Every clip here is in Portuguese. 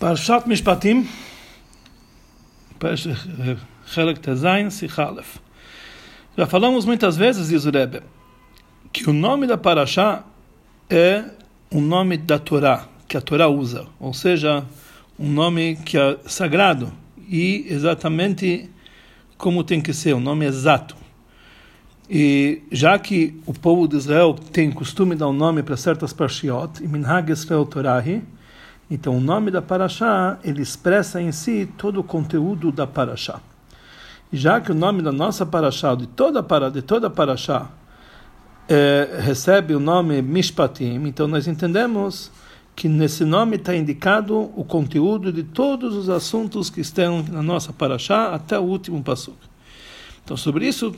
Parshat Mishpatim, Chelek Tezain, Sichalef. Já falamos muitas vezes, diz o Rebbe, que o nome da Parashá é um nome da Torá, que a Torá usa, ou seja, um nome que é sagrado e exatamente como tem que ser, um nome exato. E já que o povo de Israel tem costume dar um nome para certas parshiot, Minhag Israel Torahi, então, o nome da Paraxá, ele expressa em si todo o conteúdo da Paraxá. Já que o nome da nossa Paraxá, de toda para de toda Paraxá, é, recebe o nome Mishpatim, então nós entendemos que nesse nome está indicado o conteúdo de todos os assuntos que estão na nossa Paraxá até o último passo. Então, sobre isso,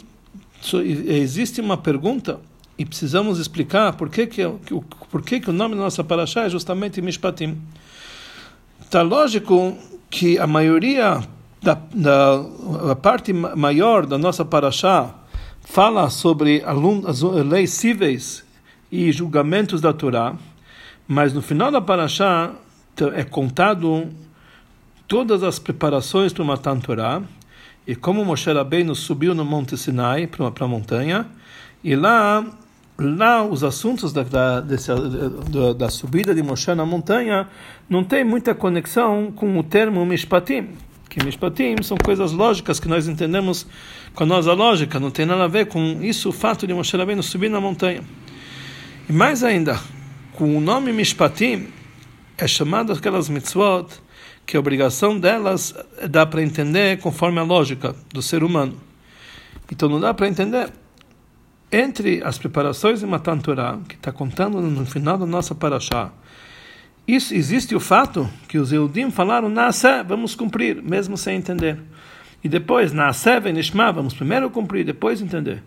existe uma pergunta e precisamos explicar por que, que, por que, que o nome da nossa Paraxá é justamente Mishpatim. Está lógico que a maioria da, da a parte maior da nossa Paraxá fala sobre as leis cíveis e julgamentos da Torá, mas no final da Paraxá é contado todas as preparações para uma Torá e como Moshe Rabbeinu subiu no Monte Sinai para a montanha e lá lá os assuntos da, da, da, da, subida de Moshe na montanha não tem muita conexão com o termo Mishpatim, que Mishpatim são coisas lógicas que nós entendemos com a nossa lógica, não tem nada a ver com isso, o fato de Moshe Rabbeinu subir na montanha. E mais ainda, com o nome Mishpatim, é chamado aquelas mitzvot que a obrigação delas dá para entender conforme a lógica do ser humano. Então não dá para entender entre as preparações de Matan Torah, que está contando no final da nossa paraxá, isso, existe o fato que os Eudim falaram, Naasé, vamos cumprir, mesmo sem entender. E depois, Naasé venishma, vamos primeiro cumprir, depois entender.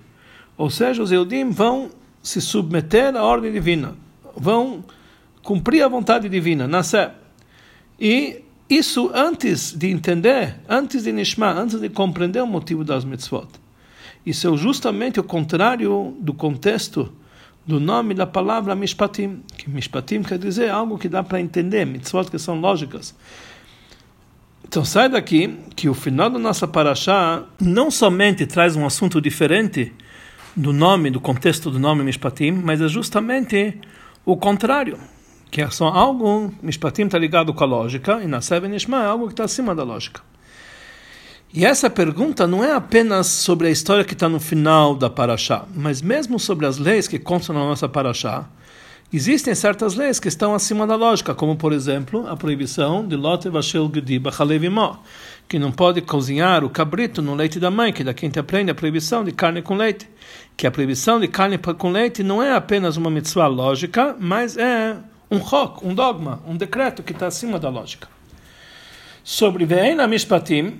Ou seja, os Eudim vão se submeter à ordem divina, vão cumprir a vontade divina, Naasé. E isso antes de entender, antes de Nishma, antes de compreender o motivo das mitzvot. Isso é justamente o contrário do contexto do nome da palavra Mishpatim, que Mishpatim quer dizer algo que dá para entender, mitzvot que são lógicas. Então sai daqui que o final da nossa paraxá não somente traz um assunto diferente do nome, do contexto do nome Mishpatim, mas é justamente o contrário, que é só algo, Mishpatim está ligado com a lógica, e na Nishma é algo que está acima da lógica. E essa pergunta não é apenas sobre a história que está no final da Paraxá, mas mesmo sobre as leis que constam na nossa Paraxá. Existem certas leis que estão acima da lógica, como, por exemplo, a proibição de Lot Vashel Gediba Halevimó, que não pode cozinhar o cabrito no leite da mãe, que daqui a gente aprende a proibição de carne com leite. Que a proibição de carne com leite não é apenas uma mitzvah lógica, mas é um rock, um dogma, um decreto que está acima da lógica. Sobre Ve'ena Mishpatim,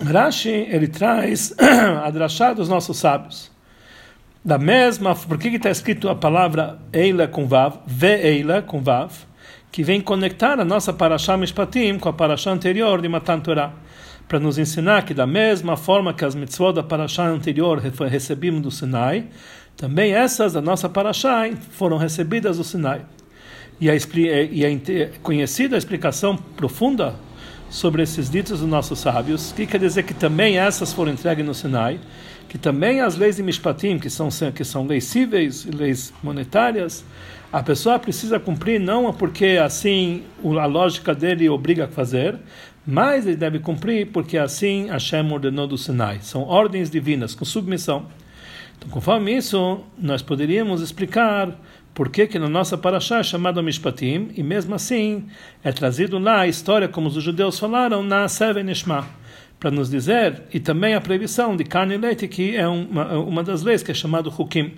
Rashi ele traz a drachá dos nossos sábios. Da mesma, por que está escrito a palavra Eila com Vav, Ve-Eila com Vav, que vem conectar a nossa Parashá Mishpatim com a Parashá anterior de Matan Torah, para nos ensinar que da mesma forma que as mitzvot da Parashá anterior recebimos do Sinai, também essas da nossa Parashá foram recebidas do Sinai. E a, e a conhecida explicação profunda sobre esses ditos dos nossos sábios, que quer dizer que também essas foram entregues no Sinai, que também as leis de Mishpatim, que são, que são leis cíveis leis monetárias, a pessoa precisa cumprir não porque assim a lógica dele obriga a fazer, mas ele deve cumprir porque assim Hashem ordenou do Sinai. São ordens divinas, com submissão. Então, conforme isso, nós poderíamos explicar por que, que na nossa paraxá é chamado Mishpatim, e mesmo assim é trazido lá a história, como os judeus falaram, na Seven Nishma, para nos dizer, e também a proibição de carne e leite, que é uma, uma das leis que é chamado Hukim,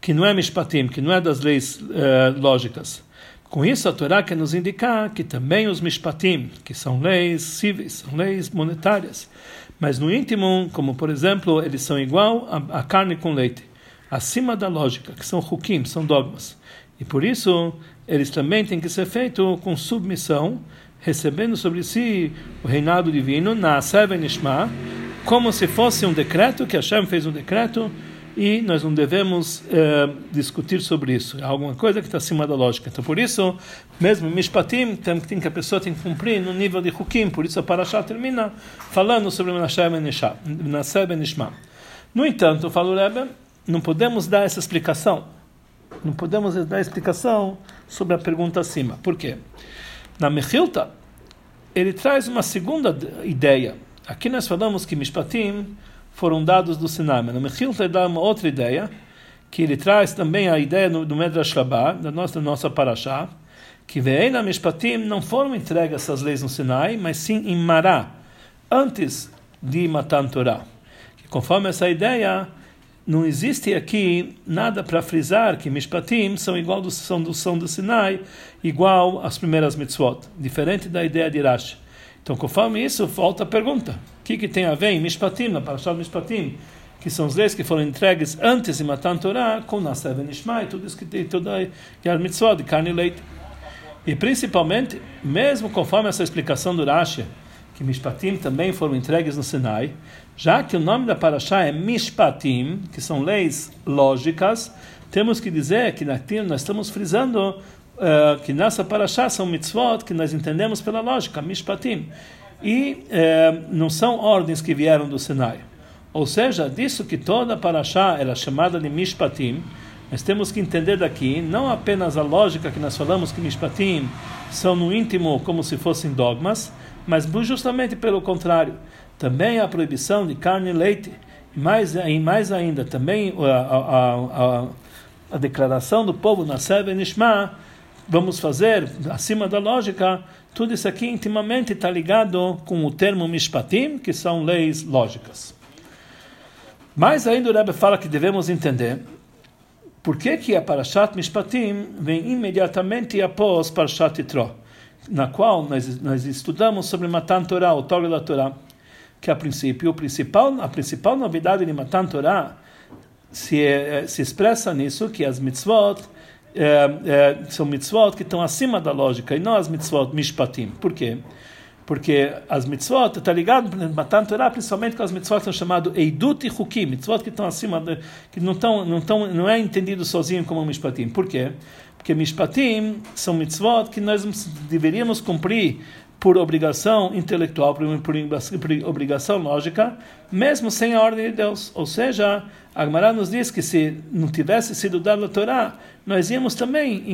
que não é Mishpatim, que não é das leis uh, lógicas. Com isso, a Torá quer nos indicar que também os Mishpatim, que são leis cíveis, são leis monetárias, mas no íntimo, como por exemplo, eles são igual a, a carne com leite acima da lógica, que são hukim, são dogmas. E por isso, eles também têm que ser feitos com submissão, recebendo sobre si o reinado divino, na Nishma, como se fosse um decreto, que Hashem fez um decreto, e nós não devemos eh, discutir sobre isso. É alguma coisa que está acima da lógica. Então, por isso, mesmo Mishpatim, tem, tem que a pessoa tem que cumprir no nível de Hukim. Por isso, a Parashá termina falando sobre Menashe Ben Ishma. No entanto, fala o Rebbe, não podemos dar essa explicação. Não podemos dar explicação sobre a pergunta acima. Por quê? Na Mechilta, ele traz uma segunda ideia. Aqui nós falamos que Mishpatim foram dados do Sinai. No Mechilta ele dá uma outra ideia, que ele traz também a ideia do, Medrash Rabbah, da nossa, da nossa Parashá, que na Mishpatim não foram entregues essas leis no Sinai, mas sim em Mará, antes de Matan Torah. Que conforme essa ideia, não existe aqui nada para frisar que Mishpatim são igual do, são do, são do Sinai, igual às primeiras mitzvot, diferente da ideia de Rashi. Então, conforme isso, volta a pergunta: o que, que tem a ver em Mishpatim, na Parashat Mishpatim, que são as leis que foram entregues antes de Matan Torah, com Nasser Ben Ishmael, tudo isso que tem, toda a mitzvah de carne e leite. E principalmente, mesmo conforme essa explicação do Rashi, que Mishpatim também foram entregues no Sinai, já que o nome da Parashá é Mishpatim, que são leis lógicas, temos que dizer que nós estamos frisando uh, que nessa Parashá são mitzvot que nós entendemos pela lógica, Mishpatim, e uh, não são ordens que vieram do Sinai. Ou seja, disso que toda Parashá era chamada de Mishpatim, nós temos que entender daqui não apenas a lógica que nós falamos que Mishpatim são no íntimo como se fossem dogmas, mas justamente pelo contrário. Também a proibição de carne e leite, e mais, e mais ainda, também a, a, a, a declaração do povo na Sebe Nishma, vamos fazer acima da lógica, tudo isso aqui intimamente está ligado com o termo Mishpatim, que são leis lógicas. Mais ainda o Rebbe fala que devemos entender por que, que a Parashat Mishpatim vem imediatamente após Parashat Yitro, na qual nós, nós estudamos sobre Matan Torah, o Torah da Torah, que a princípio o principal, a principal novidade de Matan Torah se, eh, se expressa nisso, que as mitzvot é, é, são mitzvot que estão acima da lógica e não as mitzvot mishpatim. Por quê? Porque as mitzvot, está ligado, Matan Torah, principalmente com as mitzvot que são chamadas Eidut e Hukim, mitzvot que estão acima, de, que não, estão, não, estão, não é entendido sozinho como mishpatim. Por quê? Mishpatim são mitzvot que nós deveríamos cumprir por obrigação intelectual, por, por, obrigação lógica, mesmo sem a ordem de Deus. Ou seja, a Gemara nos diz que se não tivesse sido dada a Torá, nós íamos também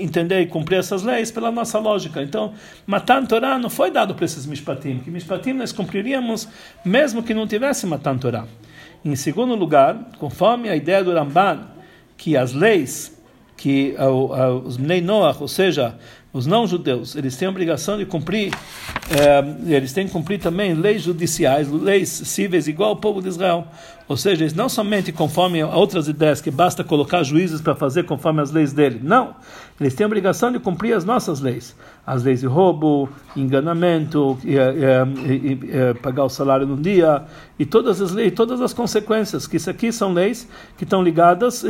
entender e cumprir essas leis pela nossa lógica. Então, matar a Torá não foi dado para esses mishpatim, que mishpatim nós cumpriríamos mesmo que não tivesse matar a Torá. Em segundo lugar, conforme a ideia do Ramban, que as leis que os Bnei Noach, ou seja, os não-judeus, eles têm a obrigação de cumprir, eh, eles têm que cumprir também leis judiciais, leis cíveis, igual ao povo de Israel. Ou seja, eles não somente conforme outras ideias, que basta colocar juízes para fazer conforme as leis dele. Não. Eles têm a obrigação de cumprir as nossas leis. As leis de roubo, enganamento, e, e, e, pagar o salário num dia, e todas as leis, todas as consequências, que isso aqui são leis que estão ligadas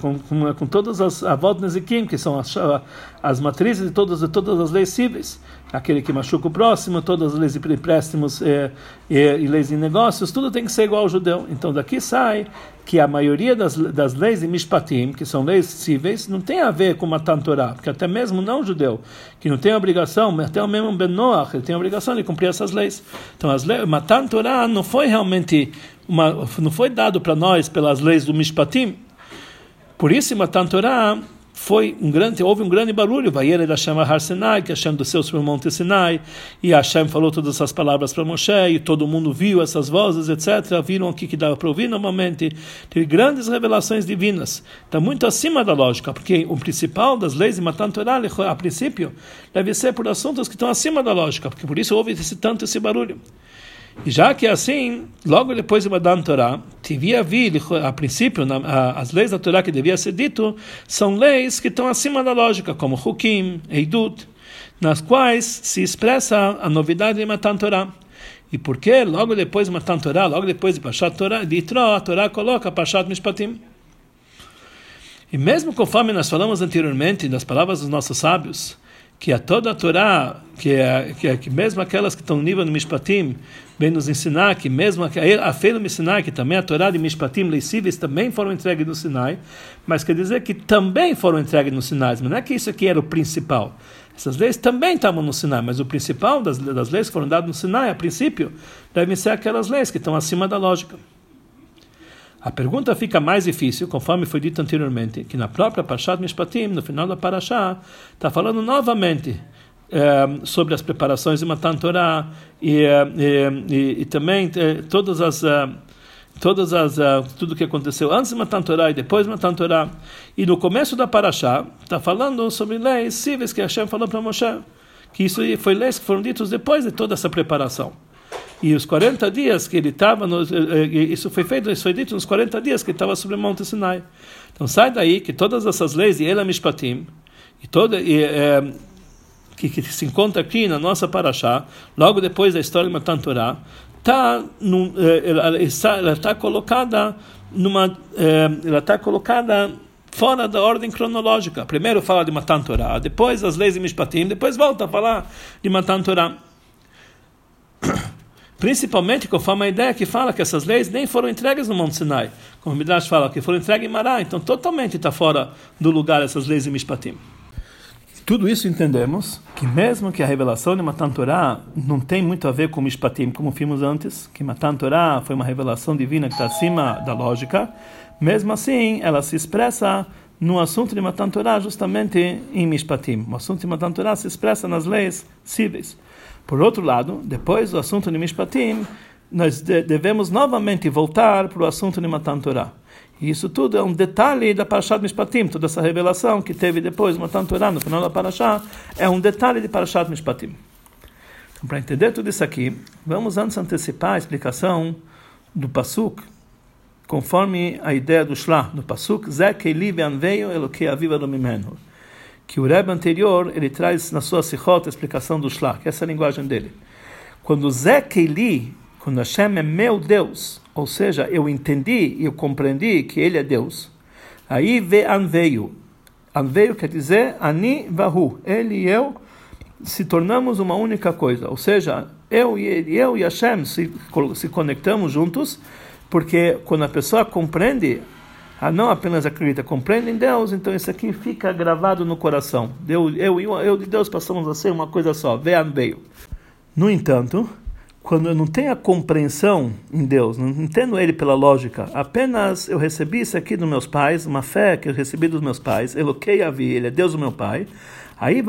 com, com, com todas as avot nezikim, que são as, as matrizes de todas, de todas as leis cíveis aquele que machuca o próximo, todas as leis de empréstimos e, e, e, leis de negócios, tudo tem que ser igual ao judeu. Então daqui sai que a maioria das, das leis de Mishpatim, que são leis cíveis, não tem a ver com Matan Torah, porque até mesmo não judeu, que não tem obrigação, até mesmo Ben ele tem obrigação de cumprir essas leis. Então as leis, não foi realmente uma, não foi dado para nós pelas leis do Mishpatim. Por isso, Matan Torah foi um grande, houve um grande barulho, Vaiera da Hashem Har Sinai, que Hashem desceu sobre o Monte Sinai, e Hashem falou todas essas palavras para Moshe, e todo mundo viu essas vozes, etc. Viram aqui que dava para ouvir normalmente. Teve grandes revelações divinas. Está muito acima da lógica, porque o principal das leis de Matan Torah, a princípio, deve ser por assuntos que estão acima da lógica, porque por isso houve esse, tanto esse barulho. Já que é assim, logo depois de Madan Torah, devia vir, a princípio, na, a, as leis da Torá que devia ser dito, são leis que estão acima da lógica, como Hukim, Eidut, nas quais se expressa a novidade de Matan Torah. E porque logo depois de Matan Torah, logo depois de Pashat Torah, de Itro, a Torá coloca Pashat Mishpatim. E mesmo conforme nós falamos anteriormente das palavras dos nossos sábios, que a toda a Torá, que, é, que, é, que mesmo aquelas que estão no nível do Mishpatim, vem nos ensinar que mesmo a feira do Sinai, que também a Torá de Mishpatim Leisíveis também foram entregues no Sinai, mas quer dizer que também foram entregues no Sinai, mas não é que isso aqui era o principal. Essas leis também estavam no Sinai, mas o principal das, das leis que foram dadas no Sinai, a princípio, devem ser aquelas leis que estão acima da lógica. A pergunta fica mais difícil, conforme foi dito anteriormente, que na própria Parashat Mishpatim, no final da Parashá, está falando novamente é, sobre as preparações de Matan Torah e, e, e, e também é, todas as todas as tudo que aconteceu antes de Matan Torah e depois de Matan Torah. E no começo da Parashá está falando sobre leis cíveis que Hashem falou para Moshe que isso foi leis que foram ditos depois de toda essa preparação e os 40 dias que ele estava isso foi feito isso foi dito nos 40 dias que ele estava sobre o Monte Sinai então sai daí que todas essas leis de Elam Mishpatim e toda e, é, que, que, se encontra aqui na nossa Parashá, logo depois da história de Matan tá num, eh, ela está, ela está colocada numa, eh, ela está colocada fora da ordem cronológica. Primeiro fala de Matan Torah, depois as leis de Mishpatim, depois volta a falar de Matan Torah. Principalmente conforme a ideia que fala que essas leis nem foram entregues no Monte Sinai. Como o Midrash fala, que foram entregues em Mará, então totalmente está fora do lugar essas leis de Mishpatim. Tudo isso entendemos que mesmo que a revelação de Matan Torah não tem muito a ver com Mishpatim, como vimos antes, que Matan Torah foi uma revelação divina que está acima da lógica, mesmo assim ela se expressa no assunto de Matan Torah justamente em Mishpatim. O assunto de Matan Torah se expressa nas leis cíveis. Por outro lado, depois do assunto de Mishpatim, nós devemos novamente voltar para o assunto de Matan Torah. E isso tudo é um detalhe da Parashat Mishpatim, toda essa revelação que teve depois, uma Torah, no final da Parashat, é um detalhe de Parashat Mishpatim. Então, para entender tudo isso aqui, vamos antes antecipar a explicação do Pasuk, conforme a ideia do Shlah, do Pasuk, Zekeli veio Elokei aviva domimenu. Que o Rebbe anterior, ele traz na sua Sichot a explicação do Shlah, que é essa a linguagem dele. Quando Zekeli, quando Hashem é meu Deus, ou seja, eu entendi e eu compreendi que ele é Deus. Aí vê Anveio. Anveio quer dizer Ani Vahu. Ele e eu se tornamos uma única coisa. Ou seja, eu e ele, eu e Hashem se, se conectamos juntos, porque quando a pessoa compreende, ah, não apenas acredita, compreende em Deus, então isso aqui fica gravado no coração. Eu, eu, eu, eu e Deus passamos a ser uma coisa só. Vê Anveio. No entanto, quando eu não tenho a compreensão em Deus, não entendo Ele pela lógica, apenas eu recebi isso aqui dos meus pais, uma fé que eu recebi dos meus pais, Eloquei a vi, Ele é Deus o meu Pai, aí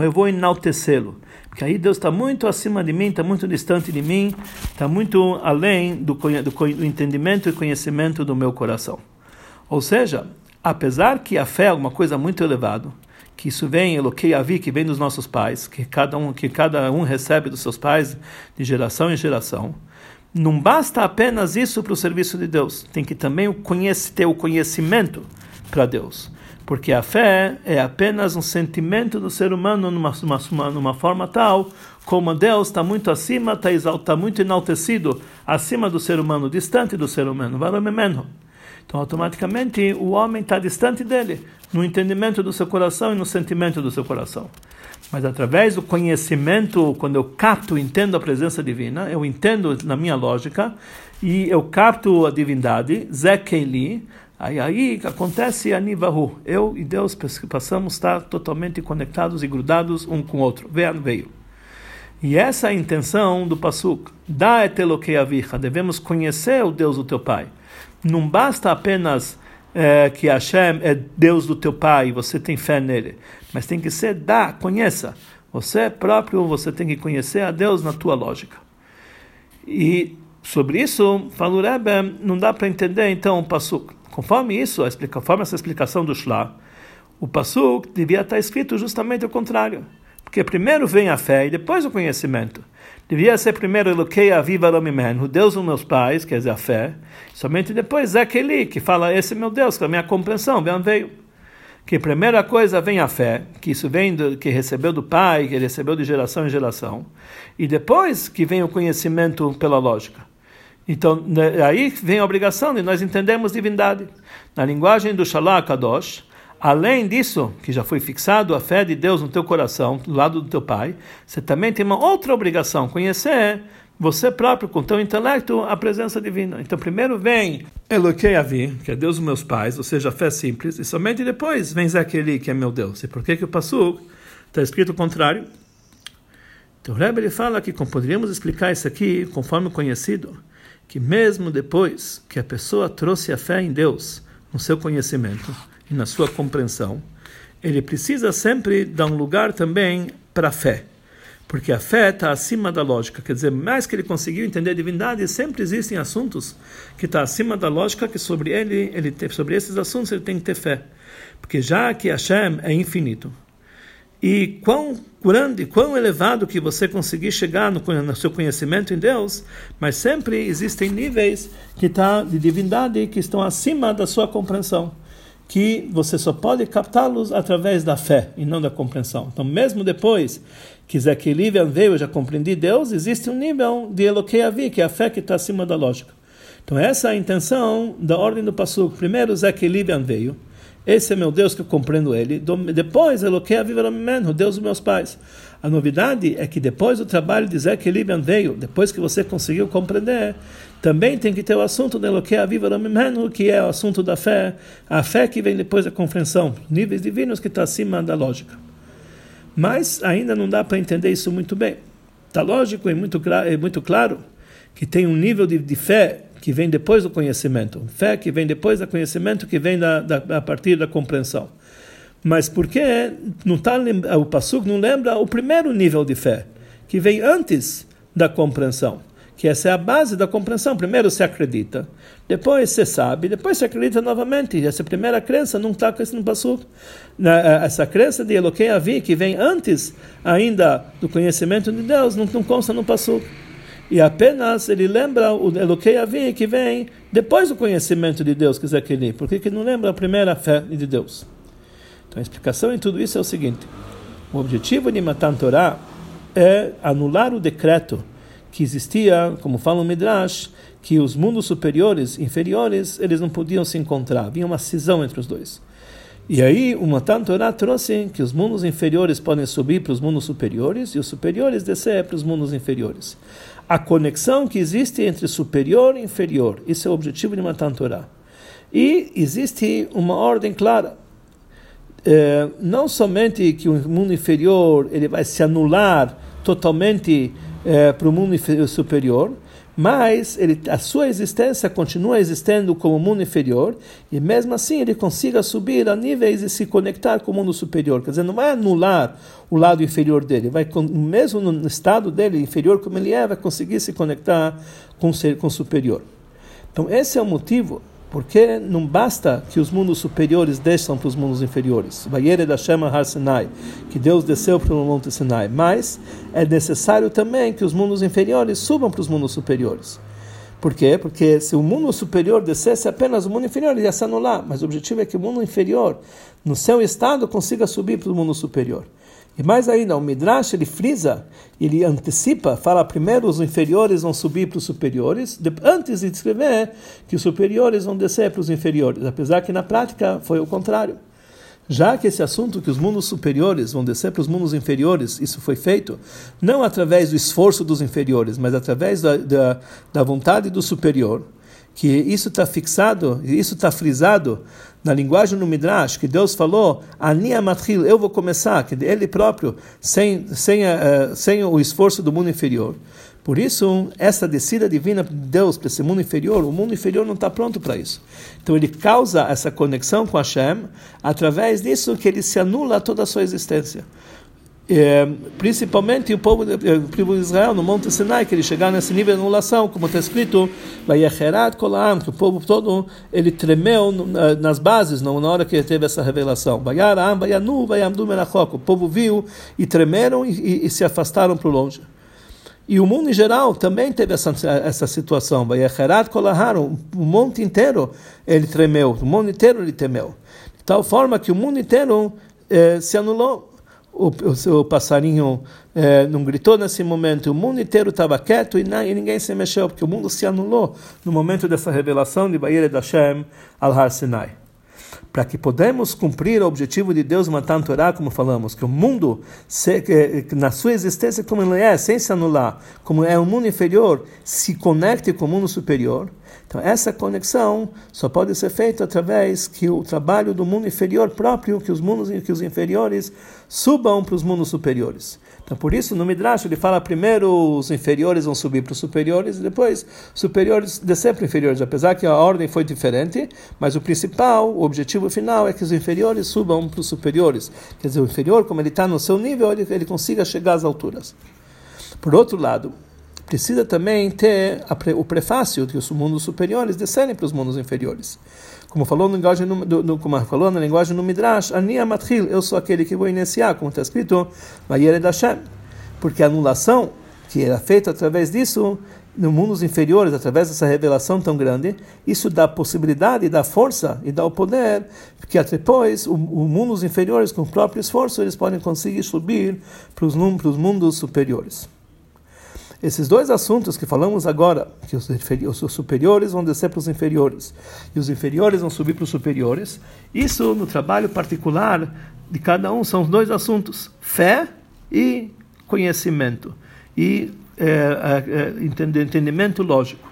eu vou enaltecê-lo, porque aí Deus está muito acima de mim, está muito distante de mim, está muito além do, do, do entendimento e conhecimento do meu coração. Ou seja, apesar que a fé é uma coisa muito elevada, que isso vem, Eloquei Avi, que vem dos nossos pais, que cada, um, que cada um recebe dos seus pais de geração em geração. Não basta apenas isso para o serviço de Deus, tem que também ter o conhecimento para Deus. Porque a fé é apenas um sentimento do ser humano numa, numa, numa forma tal como Deus está muito acima, está tá muito enaltecido, acima do ser humano, distante do ser humano. Então, automaticamente, o homem está distante dele no entendimento do seu coração e no sentimento do seu coração. Mas através do conhecimento, quando eu capto, entendo a presença divina, eu entendo na minha lógica e eu capto a divindade, Zekeli, aí aí acontece a Nivahu. Eu e Deus passamos a estar totalmente conectados e grudados um com o outro. Vean veio. E essa é a intenção do Pasuk. Da etelokei avicha. Devemos conhecer o Deus do teu pai. Não basta apenas é, que Hashem é Deus do teu pai você tem fé nele. Mas tem que ser da, conheça. Você próprio, você tem que conhecer a Deus na tua lógica. E sobre isso, fala o Rebbe, não dá para entender então o Passuk. Conforme isso, conforme essa explicação do Shlah, o Passuk devia estar escrito justamente o contrário. Porque primeiro vem a fé e depois o conhecimento. Devia ser primeiro Eloquei Aviva Lomimen, o Deus dos meus pais, quer dizer, a fé. Somente depois é aquele que fala, esse é meu Deus, que é a minha compreensão, veio. Que primeira coisa vem a fé, que isso vem do, que recebeu do pai, que recebeu de geração em geração. E depois que vem o conhecimento pela lógica. Então, né, aí vem a obrigação de nós entendermos divindade. Na linguagem do Shalá Kadosh, Além disso, que já foi fixado a fé de Deus no teu coração, do lado do teu pai, você também tem uma outra obrigação, conhecer você próprio, com teu intelecto, a presença divina. Então, primeiro vem Eloquei Avi, que é Deus dos meus pais, ou seja, a fé simples, e somente depois vem Zaqueli, que é meu Deus. E por que, que o Passuk está escrito o contrário? Então, o Rebbe ele fala que como poderíamos explicar isso aqui, conforme conhecido, que mesmo depois que a pessoa trouxe a fé em Deus, no seu conhecimento na sua compreensão, ele precisa sempre dar um lugar também para a fé porque a fé está acima da lógica. Quer dizer, mais que ele conseguiu entender a divindade, sempre existem assuntos que estão tá acima da lógica, que sobre ele, ele tem, sobre esses assuntos ele tem que ter fé. Porque já que Hashem é infinito, e quão grande, quão elevado que você conseguir chegar no, no seu conhecimento em Deus, mas sempre existem níveis que tá de divindade que estão acima da sua compreensão que você só pode captá-los através da fé e não da compreensão. Então, mesmo depois que Zekelivian veio, eu já compreendi Deus, existe um nível de Eloquei que é a fé que está acima da lógica. Então, essa é a intenção da ordem do Passuk. Primeiro, Zekelivian veio. Esse é meu Deus que eu compreendo ele. Depois, Eloquei Aviv o Deus dos meus pais. A novidade é que depois do trabalho de Zé Liban veio, depois que você conseguiu compreender, também tem que ter o assunto de Eloquei Aviv que é o assunto da fé, a fé que vem depois da compreensão, níveis divinos que está acima da lógica. Mas ainda não dá para entender isso muito bem. Está lógico e muito, muito claro que tem um nível de, de, fé que vem depois do conhecimento, fé que vem depois do conhecimento, que vem da, da, a partir da compreensão. Mas porque não tá, o Passuk não lembra o primeiro nível de fé, que vem antes da compreensão que essa é a base da compreensão. Primeiro se acredita, depois se sabe, depois se acredita novamente. Essa primeira crença não está com esse. Eh, essa crença de Eloquei Avi, que vem antes ainda do conhecimento de Deus, não, não consta no Passuk. E apenas ele lembra o Eloquei Avi, que vem depois do conhecimento de Deus, que é aquele. Por que não lembra a primeira fé de Deus? Então a explicação em tudo isso é o seguinte: o objetivo de Matan Torah é anular o decreto que existia, como fala o Midrash, que os mundos superiores e inferiores eles não podiam se encontrar, havia uma cisão entre os dois. E aí o Matan Torah trouxe que os mundos inferiores podem subir para os mundos superiores e os superiores descer para os mundos inferiores. A conexão que existe entre superior e inferior, isso é o objetivo de Matan Torah. E existe uma ordem clara. É, não somente que o mundo inferior ele vai se anular totalmente é, para o mundo superior, mas ele, a sua existência continua existendo como mundo inferior, e mesmo assim ele consiga subir a níveis e se conectar com o mundo superior. Quer dizer, não vai anular o lado inferior dele, vai mesmo no estado dele inferior como ele é, vai conseguir se conectar com, com o superior. Então esse é o motivo porque não basta que os mundos superiores desçam para os mundos inferiores. Vayere da Shema Har Sinai, que Deus desceu para o Monte Sinai. Mas é necessário também que os mundos inferiores subam para os mundos superiores. Por quê? Porque se o mundo superior descesse apenas o mundo inferior, ele ia se anular. Mas o objetivo é que o mundo inferior, no seu estado, consiga subir para o mundo superior. E mais ainda, o Midrash ele frisa, ele antecipa, fala primeiro os inferiores vão subir para os superiores, antes de descrever que os superiores vão descer para os inferiores, apesar que na prática foi o contrário. Já que esse assunto que os mundos superiores vão descer para os mundos inferiores, isso foi feito não através do esforço dos inferiores, mas através da, da, da vontade do superior, que isso está fixado, isso está frisado na linguagem do Midrash, que Deus falou, Ania Matril, eu vou começar, que ele próprio, sem, sem, uh, sem o esforço do mundo inferior. Por isso, essa descida divina de Deus para esse mundo inferior, o mundo inferior não está pronto para isso. Então, ele causa essa conexão com Hashem, através disso que ele se anula toda a sua existência. É, principalmente o povo, é, o povo de Israel no Monte Sinai, que ele chegar nesse nível de anulação, como está escrito, que o povo todo ele tremeu nas bases na hora que ele teve essa revelação. O povo viu e tremeram e, e se afastaram para longe. E o mundo em geral também teve essa, essa situação. O monte inteiro ele tremeu, o mundo inteiro ele temeu. De tal forma que o mundo inteiro eh, se anulou o, o, o passarinho é, não gritou nesse momento, o mundo inteiro estava quieto e, e, ninguém se mexeu, porque o mundo se anulou no momento dessa revelação de Bayer da Hashem al Har Sinai. Para que podemos cumprir o objetivo de Deus Matan Torá, como falamos, que o mundo, na sua existência como ele é, sem se anular, como é um mundo inferior, se conecte com o mundo superior. Então, essa conexão só pode ser feita através que o trabalho do mundo inferior próprio, que os mundos que os inferiores subam para os mundos superiores. Então, por isso, no Midrash, ele fala primeiro os inferiores vão subir para os superiores e depois superiores descer para inferiores. Apesar que a ordem foi diferente, mas o principal, o objetivo final é que os inferiores subam para os superiores. Quer dizer, o inferior, como ele está no seu nível, ele, ele consiga chegar às alturas. Por outro lado, precisa também ter o prefácio que os mundos superiores descerem para os mundos inferiores. Como falou, na linguagem no, do, do, como falou na linguagem no Midrash, Ania Matril, eu sou aquele que vou iniciar, como está escrito, Vayered Hashem. Porque a anulação que era feita através disso, no mundos inferiores, através dessa revelação tão grande, isso dá possibilidade, dá força e dá o poder, que depois, os mundos inferiores, com o próprio esforço, eles podem conseguir subir para os mundos superiores. Esses dois assuntos que falamos agora, que os, os superiores vão descer para os inferiores e os inferiores vão subir para os superiores, isso no trabalho particular de cada um são os dois assuntos: fé e conhecimento e é, é, entendimento lógico.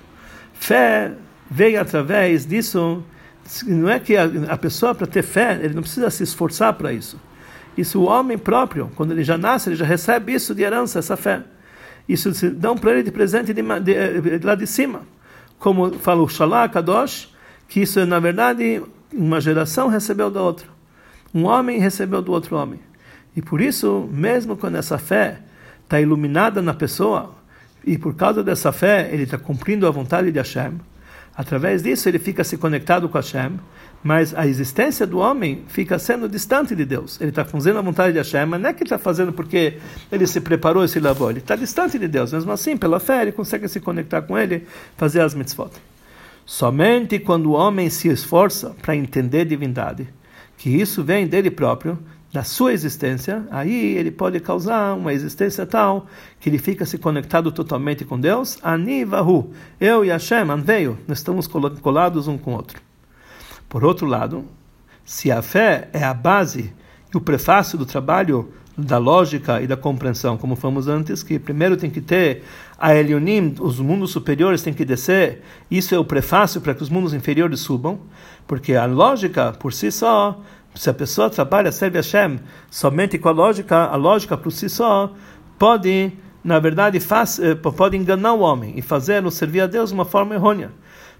Fé veio através disso. Não é que a, a pessoa para ter fé ele não precisa se esforçar para isso. Isso o homem próprio, quando ele já nasce, ele já recebe isso de herança, essa fé. Isso se dão para ele de presente de, de, de, lá de cima. Como fala o Kadosh, que isso na verdade uma geração recebeu da outra. Um homem recebeu do outro homem. E por isso, mesmo quando essa fé está iluminada na pessoa, e por causa dessa fé ele está cumprindo a vontade de Hashem, através disso ele fica se conectado com Hashem, mas a existência do homem fica sendo distante de Deus. Ele está fazendo a vontade de Hashem, mas não é que ele está fazendo porque ele se preparou e se lavou. Ele está distante de Deus. Mesmo assim, pela fé, ele consegue se conectar com ele, fazer as mitzvot. Somente quando o homem se esforça para entender divindade, que isso vem dele próprio, da sua existência, aí ele pode causar uma existência tal que ele fica se conectado totalmente com Deus. Anivahu, eu e Hashem, Anveio, nós estamos colados um com o outro. Por outro lado, se a fé é a base e o prefácio do trabalho da lógica e da compreensão, como falamos antes, que primeiro tem que ter a Elionim, os mundos superiores têm que descer, isso é o prefácio para que os mundos inferiores subam, porque a lógica por si só, se a pessoa trabalha, serve a Hashem somente com a lógica, a lógica por si só pode, na verdade, faz, eh, pode enganar o homem e fazer-no servir a Deus de uma forma errônea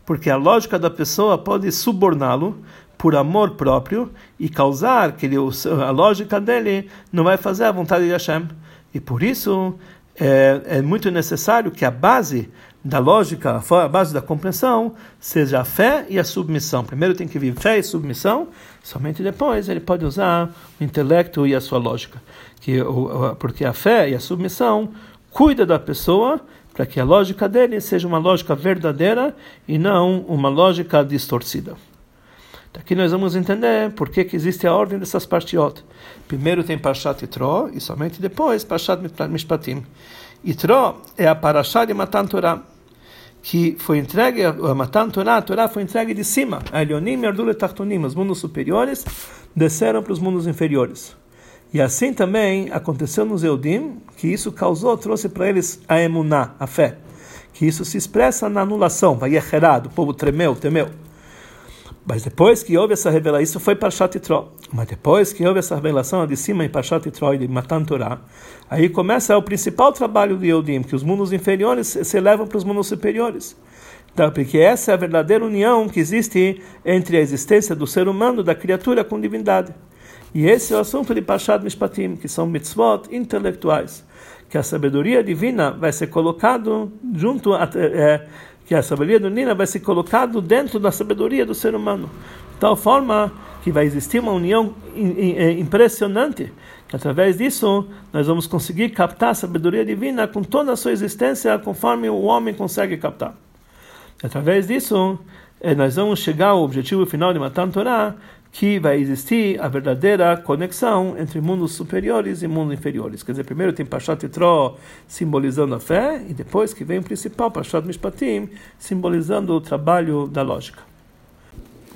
porque a lógica da pessoa pode suborná-lo por amor próprio e causar que ele, a lógica dele não vai fazer a vontade de Hashem. E por isso é, é muito necessário que a base da lógica, a base da compreensão, seja a fé e a submissão. Primeiro tem que vir fé e submissão, somente depois ele pode usar o intelecto e a sua lógica. Que, porque a fé e a submissão cuida da pessoa para que a lógica dele seja uma lógica verdadeira e não uma lógica distorcida. Aqui nós vamos entender por que, que existe a ordem dessas partiot. Primeiro tem Parshat Yitro e somente depois Parshat Mishpatim. Yitro é a Parashat de Matan Torah, que foi entregue, a Matan Torah, a Torah foi entregue de cima. A Elionim e Ardule Tachtonim, os mundos superiores, desceram para os mundos inferiores. E assim também aconteceu nos Eudim, que isso causou, trouxe para eles a emuná, a fé. Que isso se expressa na anulação, vai errado, o povo tremeu, temeu. Mas depois que houve essa revelação, isso foi para Yitro. Mas depois que houve essa revelação de cima em Parshat e de Matan Torah, aí começa o principal trabalho de Eudim, que os mundos inferiores se elevam para os mundos superiores. Então, porque essa é a verdadeira união que existe entre a existência do ser humano, da criatura, com divindade. E esse é o assunto de Pashat Mishpatim, que são mitzvot intelectuais, que a sabedoria divina vai ser colocado junto a, é, que a sabedoria divina vai ser colocado dentro da sabedoria do ser humano, de tal forma que vai existir uma união é, impressionante, que através disso nós vamos conseguir captar a sabedoria divina com toda a sua existência, conforme o homem consegue captar. Através disso, é, nós vamos chegar ao objetivo final de Matan Torah, que vai existir a verdadeira conexão entre mundos superiores e mundos inferiores. Quer dizer, primeiro tem Pashat Yitro simbolizando a fé, e depois que vem o principal, Pashat Mishpatim, simbolizando o trabalho da lógica.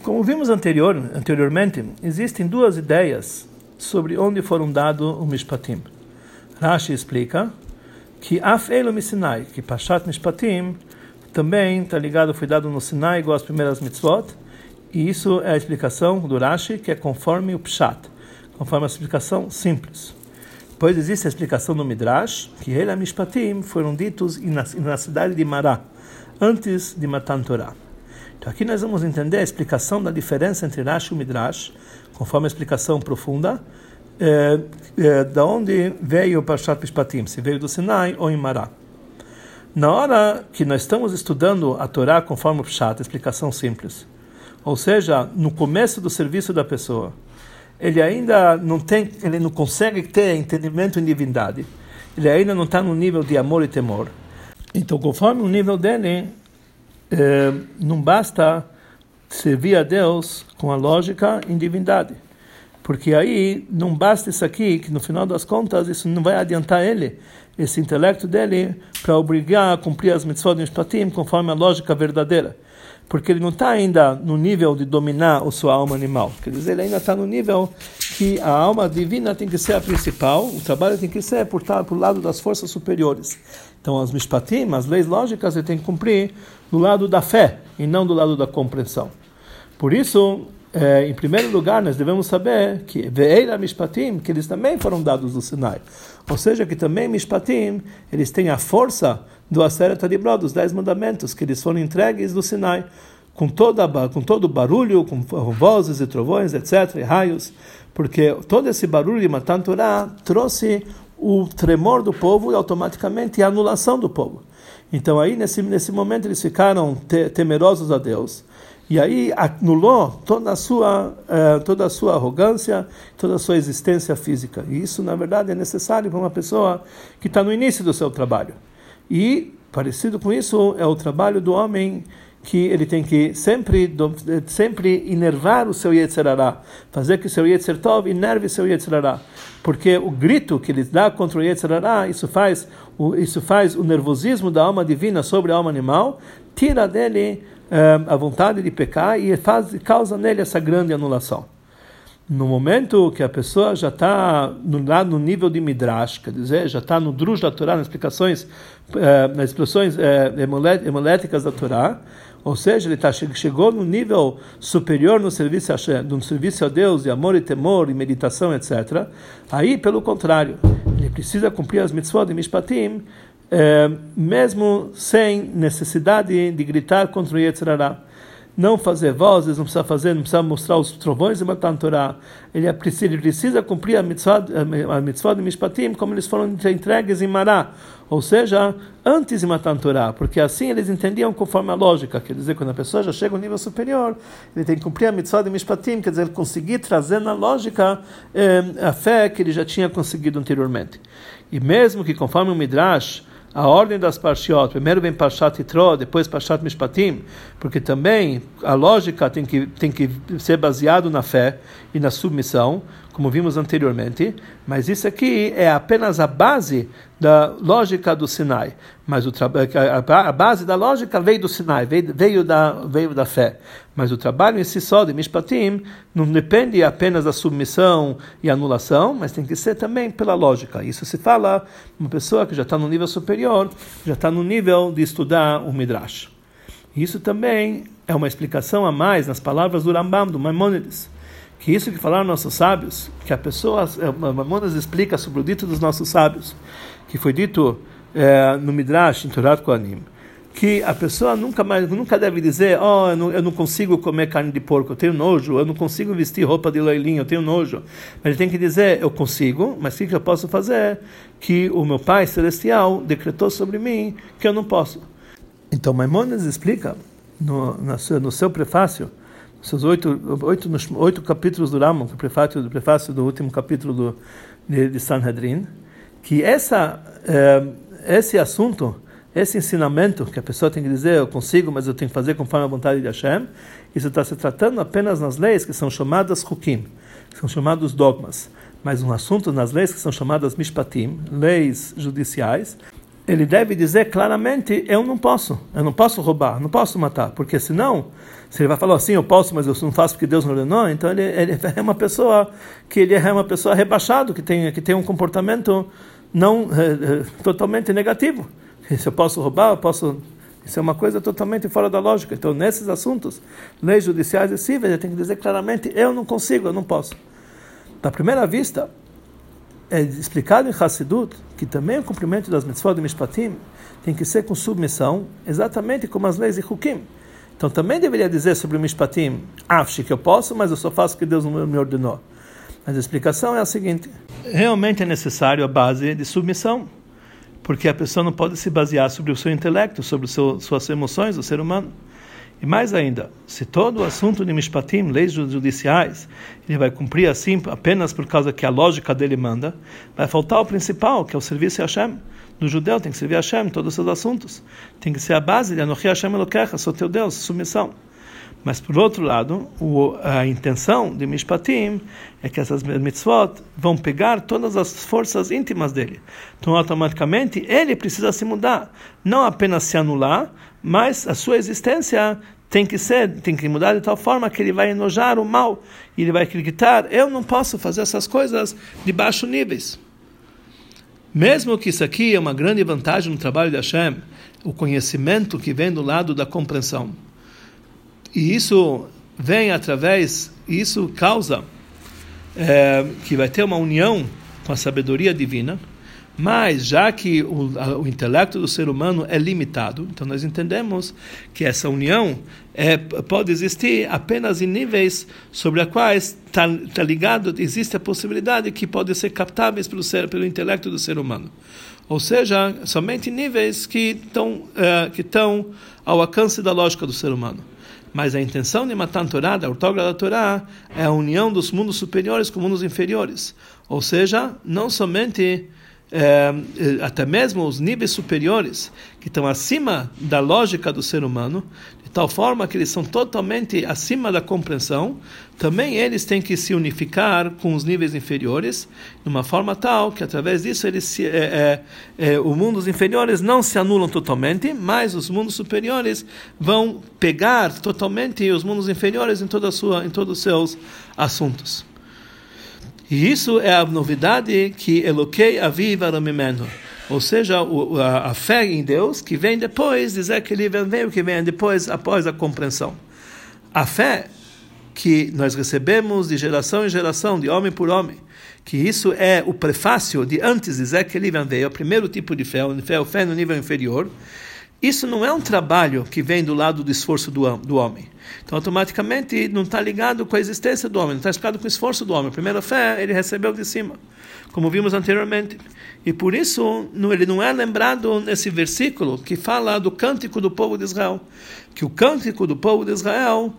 Como vimos anterior, anteriormente, existem duas ideias sobre onde foram dados o Mishpatim. Rashi explica que Af Elo que Pashat Mishpatim também está ligado, foi dado no Sinai, igual as primeiras mitzvot, e isso é a explicação do Rashi, que é conforme o Pshat, conforme a explicação simples. Depois existe a explicação do Midrash, que ele e Mishpatim foram ditos na, cidade de Mará, antes de Matan Torah. Então aqui nós vamos entender a explicação da diferença entre Rashi e Midrash, conforme a explicação profunda, é, é, da onde veio o Parshat Mishpatim, se veio do Sinai ou em Mará. Na hora que nós estamos estudando a Torá conforme o Pshat, explicação simples, ou seja, no começo do serviço da pessoa, ele ainda não tem, ele não consegue ter entendimento em divindade, ele ainda não está no nível de amor e temor. Então, conforme o nível dele, é, não basta servir a Deus com a lógica em divindade. Porque aí não basta isso aqui, que no final das contas isso não vai adiantar ele, esse intelecto dele, para obrigar a cumprir as mitzvot de Mishpatim conforme a lógica verdadeira. Porque ele não está ainda no nível de dominar a sua alma animal. Quer dizer, ele ainda está no nível que a alma divina tem que ser a principal, o trabalho tem que ser por estar por lado das forças superiores. Então, as Mishpatim, as leis lógicas, ele tem que cumprir do lado da fé e não do lado da compreensão. Por isso, é, em primeiro lugar, nós devemos saber que Ve'eira Mishpatim, que eles também foram dados do Sinai. Ou seja, que também Mishpatim, eles têm a força do Aseret Adibrod, dos Dez Mandamentos, que eles foram entregues do Sinai, com, toda, com todo barulho, com vozes e trovões, etc., e raios, porque todo esse barulho de Matan trouxe o tremor do povo e automaticamente a anulação do povo. Então aí, nesse, nesse momento, eles ficaram te, temerosos a Deus e aí anulou toda a sua uh, toda a sua arrogância, toda a sua existência física. E isso, na verdade, é necessário para uma pessoa que está no início do seu trabalho. E parecido com isso é o trabalho do homem que ele tem que sempre sempre inervar o seu Yetzirará, fazer que o seu Yetzer Tov inerve o seu Yetzirará. Porque o grito que ele dá contra o Yetzirará, isso faz, isso faz o nervosismo da alma divina sobre a alma animal, tira dele uh, a vontade de pecar e faz, causa nele essa grande anulação. No momento que a pessoa já está no, no nível de Midrash, quer dizer, já está no Drush da Torá, nas explicações, uh, nas expressões uh, hemoléticas da Torá, ou seja, ele tá, chegou no nível superior no serviço, a, no serviço a Deus, de amor e temor, e meditação, etc. Aí, pelo contrário, ele precisa cumprir as mitzvot de Mishpatim, é, mesmo sem necessidade de gritar contra o Yetzirará. Não fazer vozes, não precisa fazer, não precisa mostrar os trovões de Matan Torah. Ele, precisa, ele precisa cumprir a mitzvah, a mitzvah de Mishpatim como eles foram entregues em Mará, ou seja, antes de Matan Torah, porque assim eles entendiam conforme a lógica. Quer dizer, quando a pessoa já chega ao nível superior, ele tem que cumprir a mitzvah de Mishpatim, quer dizer, conseguir trazer na lógica eh, a fé que ele já tinha conseguido anteriormente. E mesmo que conforme o Midrash, a ordem das Parshiot, primeiro vem Parshat Yitro, depois Parshat Mishpatim, porque também a lógica tem que, tem que ser baseado na fé e na submissão, como vimos anteriormente, mas isso aqui é apenas a base da lógica do Sinai. Mas o a, base da lógica veio do Sinai, veio, veio, da, veio da fé. Mas o trabalho em si só de Mishpatim não depende apenas da submissão e anulação, mas tem que ser também pela lógica. Isso se fala uma pessoa que já está no nível superior, já está no nível de estudar o Midrash. Isso também é uma explicação a mais nas palavras do Rambam, do Maimonides que isso que falaram nossos sábios, que a pessoa, eh, Mamonas explica sobre o dito dos nossos sábios, que foi dito é, no Midrash, em Torah Kohanim, que a pessoa nunca mais, nunca deve dizer, oh, eu não, eu não, consigo comer carne de porco, eu tenho nojo, eu não consigo vestir roupa de leilinho, eu tenho nojo. Mas ele tem que dizer, eu consigo, mas o que eu posso fazer? Que o meu Pai Celestial decretou sobre mim que eu não posso. Então Maimonides explica no, no seu prefácio, seus oito, oito, oito capítulos do Rambam, o prefácio, do prefácio do último capítulo do, de, de Sanhedrin, que essa, eh, esse assunto, esse ensinamento que a pessoa tem que dizer, eu consigo, mas eu tenho que fazer conforme a vontade de Hashem, isso está se tratando apenas nas leis que são chamadas hukim, que são chamados dogmas, mas um assunto nas leis que são chamadas mishpatim, leis judiciais, ele deve dizer claramente: eu não posso, eu não posso roubar, não posso matar, porque senão, se ele vai falar assim, eu posso, mas eu não faço porque Deus não ordenou, então ele, ele é uma pessoa que ele é uma pessoa rebaixado, que tem que tem um comportamento não é, é, totalmente negativo. Se eu posso roubar, eu posso isso é uma coisa totalmente fora da lógica. Então, nesses assuntos, leis judiciais e cíveis, ele tem que dizer claramente: eu não consigo, eu não posso. Da primeira vista, é explicado em Hassidut que também o cumprimento das mitzvot de Mishpatim tem que ser com submissão, exatamente como as leis de Hukim. Então também deveria dizer sobre o Mishpatim, afshi que eu posso, mas eu só faço o que Deus me ordenou. Mas a explicação é a seguinte: realmente é necessário a base de submissão, porque a pessoa não pode se basear sobre o seu intelecto, sobre seu, suas emoções, o ser humano. E mais ainda, se todo o assunto de Mishpatim, leis judiciais, ele vai cumprir assim apenas por causa que a lógica dele manda, vai faltar o principal, que é o serviço a Hashem. No judeu tem que servir a Hashem em todos os seus assuntos. Tem que ser a base de Anochi Hashem Elokecha, sou teu Deus, submissão. Mas, por outro lado, a intenção de Mishpatim é que essas mitzvot vão pegar todas as forças íntimas dele. Então, automaticamente, ele precisa se mudar. Não apenas se anular, mas a sua existência tem que ser, tem que mudar de tal forma que ele vai enojar o mal. E ele vai acreditar, eu não posso fazer essas coisas de baixo níveis. Mesmo que isso aqui é uma grande vantagem no trabalho de Hashem, o conhecimento que vem do lado da compreensão. E isso vem através, isso causa é, que vai ter uma união com a sabedoria divina, mas já que o, o, intelecto do ser humano é limitado, então nós entendemos que essa união é, pode existir apenas em níveis sobre os quais está tá ligado, existe a possibilidade que podem ser captáveis pelo, ser, pelo intelecto do ser humano. Ou seja, somente níveis que estão, é, ao alcance da lógica do ser humano. Mas a intenção de Matan Torá, da ortógrafa da Torá, é a união dos mundos superiores com mundos inferiores. Ou seja, não somente é, até mesmo os níveis superiores, que estão acima da lógica do ser humano, tal forma que eles são totalmente acima da compreensão, também eles têm que se unificar com os níveis inferiores, de uma forma tal que através disso eles se, é, é, é, os mundos inferiores não se anulam totalmente, mas os mundos superiores vão pegar totalmente os mundos inferiores em toda sua, em todos os seus assuntos. E isso é a novidade que Eloquei aviva ramimeno. Ou seja, a, a, fé em Deus que vem depois, dizer que ele veio, que vem depois, após a compreensão. A fé que nós recebemos de geração em geração, de homem por homem, que isso é o prefácio de antes dizer que ele veio, o primeiro tipo de fé, a fé no nível inferior, isso não é um trabalho que vem do lado do esforço do, do homem. Então, automaticamente, não está ligado com a existência do homem, não está ligado com o esforço do homem. A primeira fé, ele recebeu de cima, como vimos anteriormente. E por isso, ele não é lembrado nesse versículo que fala do cântico do povo de Israel. Que o cântico do povo de Israel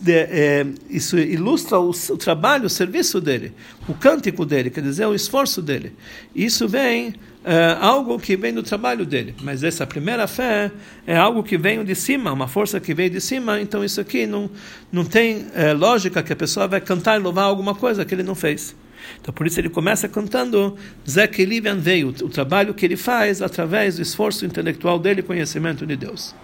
de, é, isso ilustra o, o, trabalho, o serviço dele, o cântico dele, quer dizer, o esforço dele. Isso vem é, algo que vem do trabalho dele, mas essa primeira fé é algo que vem de cima, uma força que veio de cima. Então isso aqui não não tem é, lógica que a pessoa vai cantar e louvar alguma coisa que ele não fez. Então por isso ele começa cantando Zek Livian veio, o trabalho que ele faz através do esforço intelectual dele, conhecimento de Deus.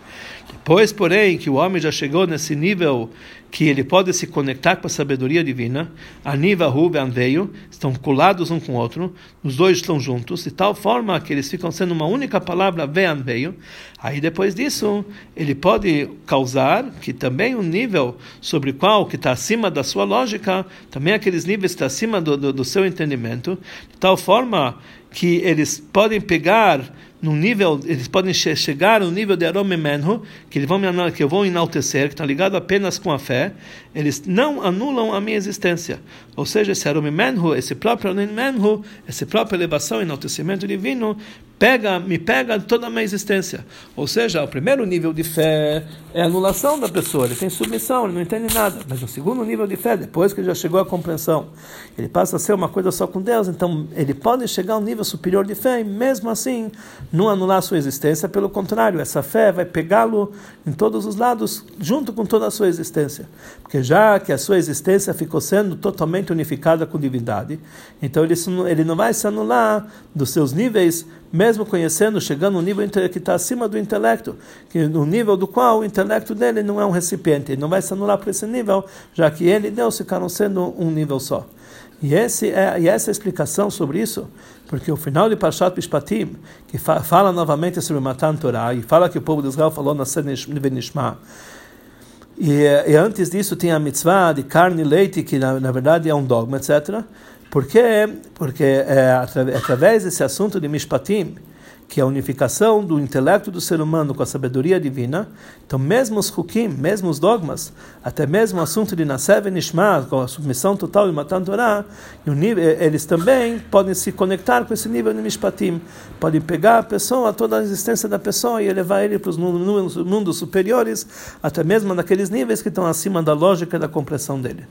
Depois, porém, que o homem já chegou nesse nível que ele pode se conectar com a sabedoria divina, a Niva Ruben veio, estão colados um com o outro, os dois estão juntos, de tal forma que eles ficam sendo uma única palavra, Vean veio. Aí depois disso, ele pode causar que também um nível sobre o qual que está acima da sua lógica, também aqueles níveis que estão acima do, do, do seu entendimento, de tal forma que eles podem pegar num nível, eles podem che chegar no nível de Aromemenhu, que eles vão que eu vou enaltecer, que está ligado apenas com a fé, eles não anulam a minha existência. Ou seja, esse Aromemenhu, esse próprio Aromemenhu, essa própria elevação, enaltecimento divino, pega, me pega toda a minha existência. Ou seja, o primeiro nível de fé é anulação da pessoa, ele tem submissão, ele não entende nada. Mas o segundo nível de fé, depois que ele já chegou à compreensão, ele passa a ser uma coisa só com Deus, então ele pode chegar a um nível superior de fé e mesmo assim não anular sua existência, pelo contrário, essa fé vai pegá-lo em todos os lados, junto com toda a sua existência. Porque já que a sua existência ficou sendo totalmente unificada com divindade, então ele, ele não vai se anular dos seus níveis, mesmo conhecendo, chegando um nível que está acima do intelecto, que no nível do qual o intelecto dele não é um recipiente, ele não vai se anular por esse nível, já que ele e Deus ficaram sendo um nível só. E, esse é, e essa é a explicação sobre isso, porque o final de Parshat Mishpatim, que fa, fala novamente sobre Matan Torah, e fala que o povo de Israel falou na Venishma, e, e antes disso tem a mitzvah de carne e leite, que na, na verdade é um dogma, etc. Por quê? Porque é, através desse assunto de Mishpatim, que é a unificação do intelecto do ser humano com a sabedoria divina. Então, mesmo os hukim, mesmo os dogmas, até mesmo o assunto de Nasev e Nishma, com a submissão total de Matan Torah, eles também podem se conectar com esse nível de Mishpatim. Podem pegar a pessoa, toda a existência da pessoa e elevar ele para os mundos superiores, até mesmo naqueles níveis que estão acima da lógica e da compreensão dele.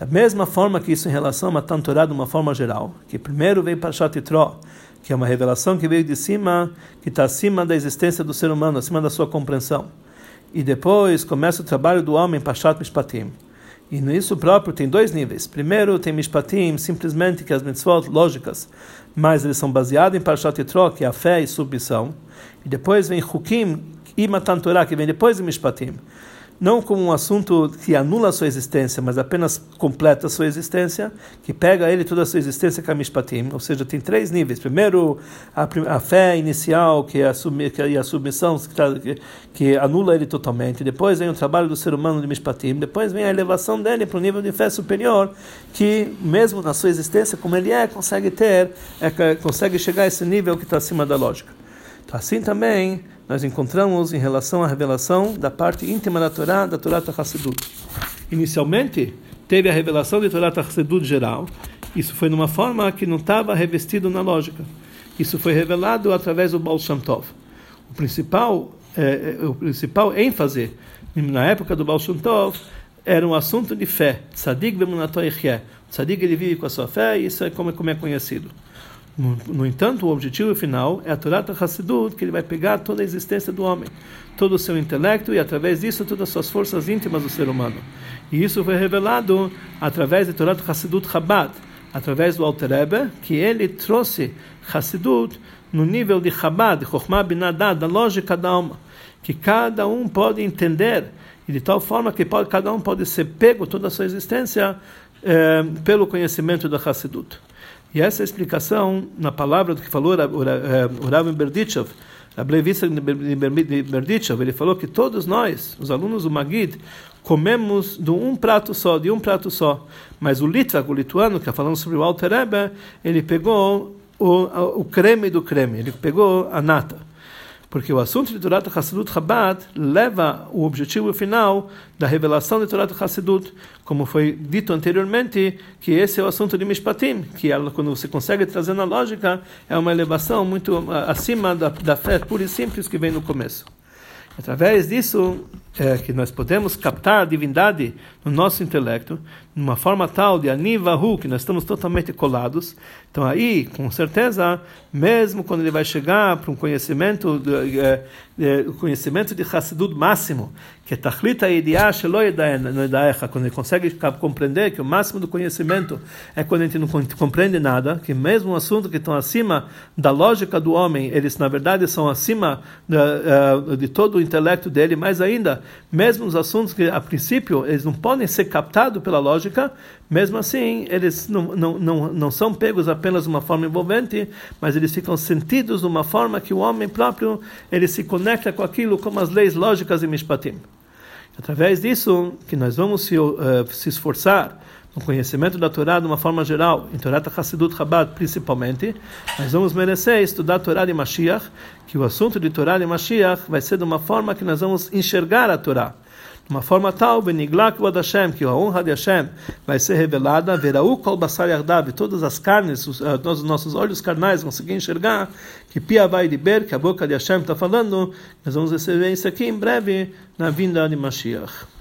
Da mesma forma que isso em relação a Matan Torah de uma forma geral, que primeiro vem para Shatitro, que é uma revelação que veio de cima, que está acima da existência do ser humano, acima da sua compreensão. E depois começa o trabalho do homem, Pashat Mishpatim. E nisso próprio tem dois níveis. Primeiro tem Mishpatim, simplesmente que as mitzvot lógicas, mas eles são baseados em Pashat Yitro, que é a fé e submissão. E depois vem Hukim e Matan Torah, que vem depois de Mishpatim não como um assunto que anula a sua existência, mas apenas completa a sua existência, que pega ele toda a sua existência com a Mishpatim, ou seja, tem três níveis. Primeiro, a, a fé inicial, que é a, que é a submissão, tá, que, que, anula ele totalmente. Depois vem o trabalho do ser humano de Mishpatim. Depois vem a elevação dele para o nível de fé superior, que mesmo na sua existência, como ele é, consegue ter, é, consegue chegar a esse nível que está acima da lógica. Então, assim também nós encontramos em relação à revelação da parte íntima da Torá, da Torá Hassidut. Inicialmente, teve a revelação de Torá Hassidut geral. Isso foi numa forma que não estava revestido na lógica. Isso foi revelado através do Baal Shem Tov. O principal, é, é o principal ênfase na época do Baal Shem Tov era um assunto de fé. Tzadik bemunatoy Tzadik ele vive com a sua fé e isso é como, como é conhecido. No, entanto, o objetivo final é a Torá Hassidut, que ele vai pegar toda a existência do homem, todo o seu intelecto e, através disso, todas as suas forças íntimas do ser humano. E isso foi revelado através da Torá Hassidut Chabad, através do Alter Rebbe, que ele trouxe Hassidut no nível de Chabad, Chokhmah Binadad, da lógica da alma, que cada um pode entender, e de tal forma que pode, cada um pode ser pego toda a sua existência eh, pelo conhecimento da Hassidut. E essa é explicação na palavra do que falou o Rav Berdichev, a Blevista de Berdichev, ele falou que todos nós, os alunos do Magid, comemos de um prato só, de um prato só. Mas o Litvak, o lituano, que está falando sobre o Alter Rebbe, ele pegou o, o creme do creme, ele pegou a nata porque o assunto de Torah Hassidut Chabad leva o objetivo final da revelação de Torah Hassidut, como foi dito anteriormente, que esse é o assunto de Mishpatim, que ela, quando você consegue trazer na lógica, é uma elevação muito acima da, da fé pura e simples que vem no começo. Através disso, é, que nós podemos captar a divindade no nosso intelecto, de uma forma tal de anivahu, que nós estamos totalmente colados. Então aí, com certeza, mesmo quando ele vai chegar para um conhecimento, de, é, de, conhecimento de Hassidut máximo, que é Tachlita Idiah quando ele consegue compreender que o máximo do conhecimento é quando a gente não compreende nada, que mesmo um assunto que estão acima da lógica do homem, eles na verdade são acima de, é, de todo o intelecto dele, mais ainda, mesmo os assuntos que a princípio eles não podem ser captados pela lógica, mesmo assim eles não, não, não, não são pegos apenas de uma forma envolvente, mas eles ficam sentidos de uma forma que o homem próprio ele se conecta com aquilo como as leis lógicas e mishpatim. Através disso que nós vamos se, uh, se esforçar no conhecimento da Torá de uma forma geral, em Torá Hassidut Chabad principalmente, nós vamos merecer estudar a Torá de Mashiach, que o assunto de Torá de Mashiach vai ser de uma forma que nós vamos enxergar a Torá. De uma forma tal, Beniglak Hashem, que a honra de Hashem vai ser revelada, Veraú Kol Basar Yardav, todas as carnes, os, uh, os nossos olhos carnais conseguir enxergar, que Pia vai de Ber, que a boca de Hashem está falando, nós vamos receber isso aqui em breve, na vinda de Mashiach.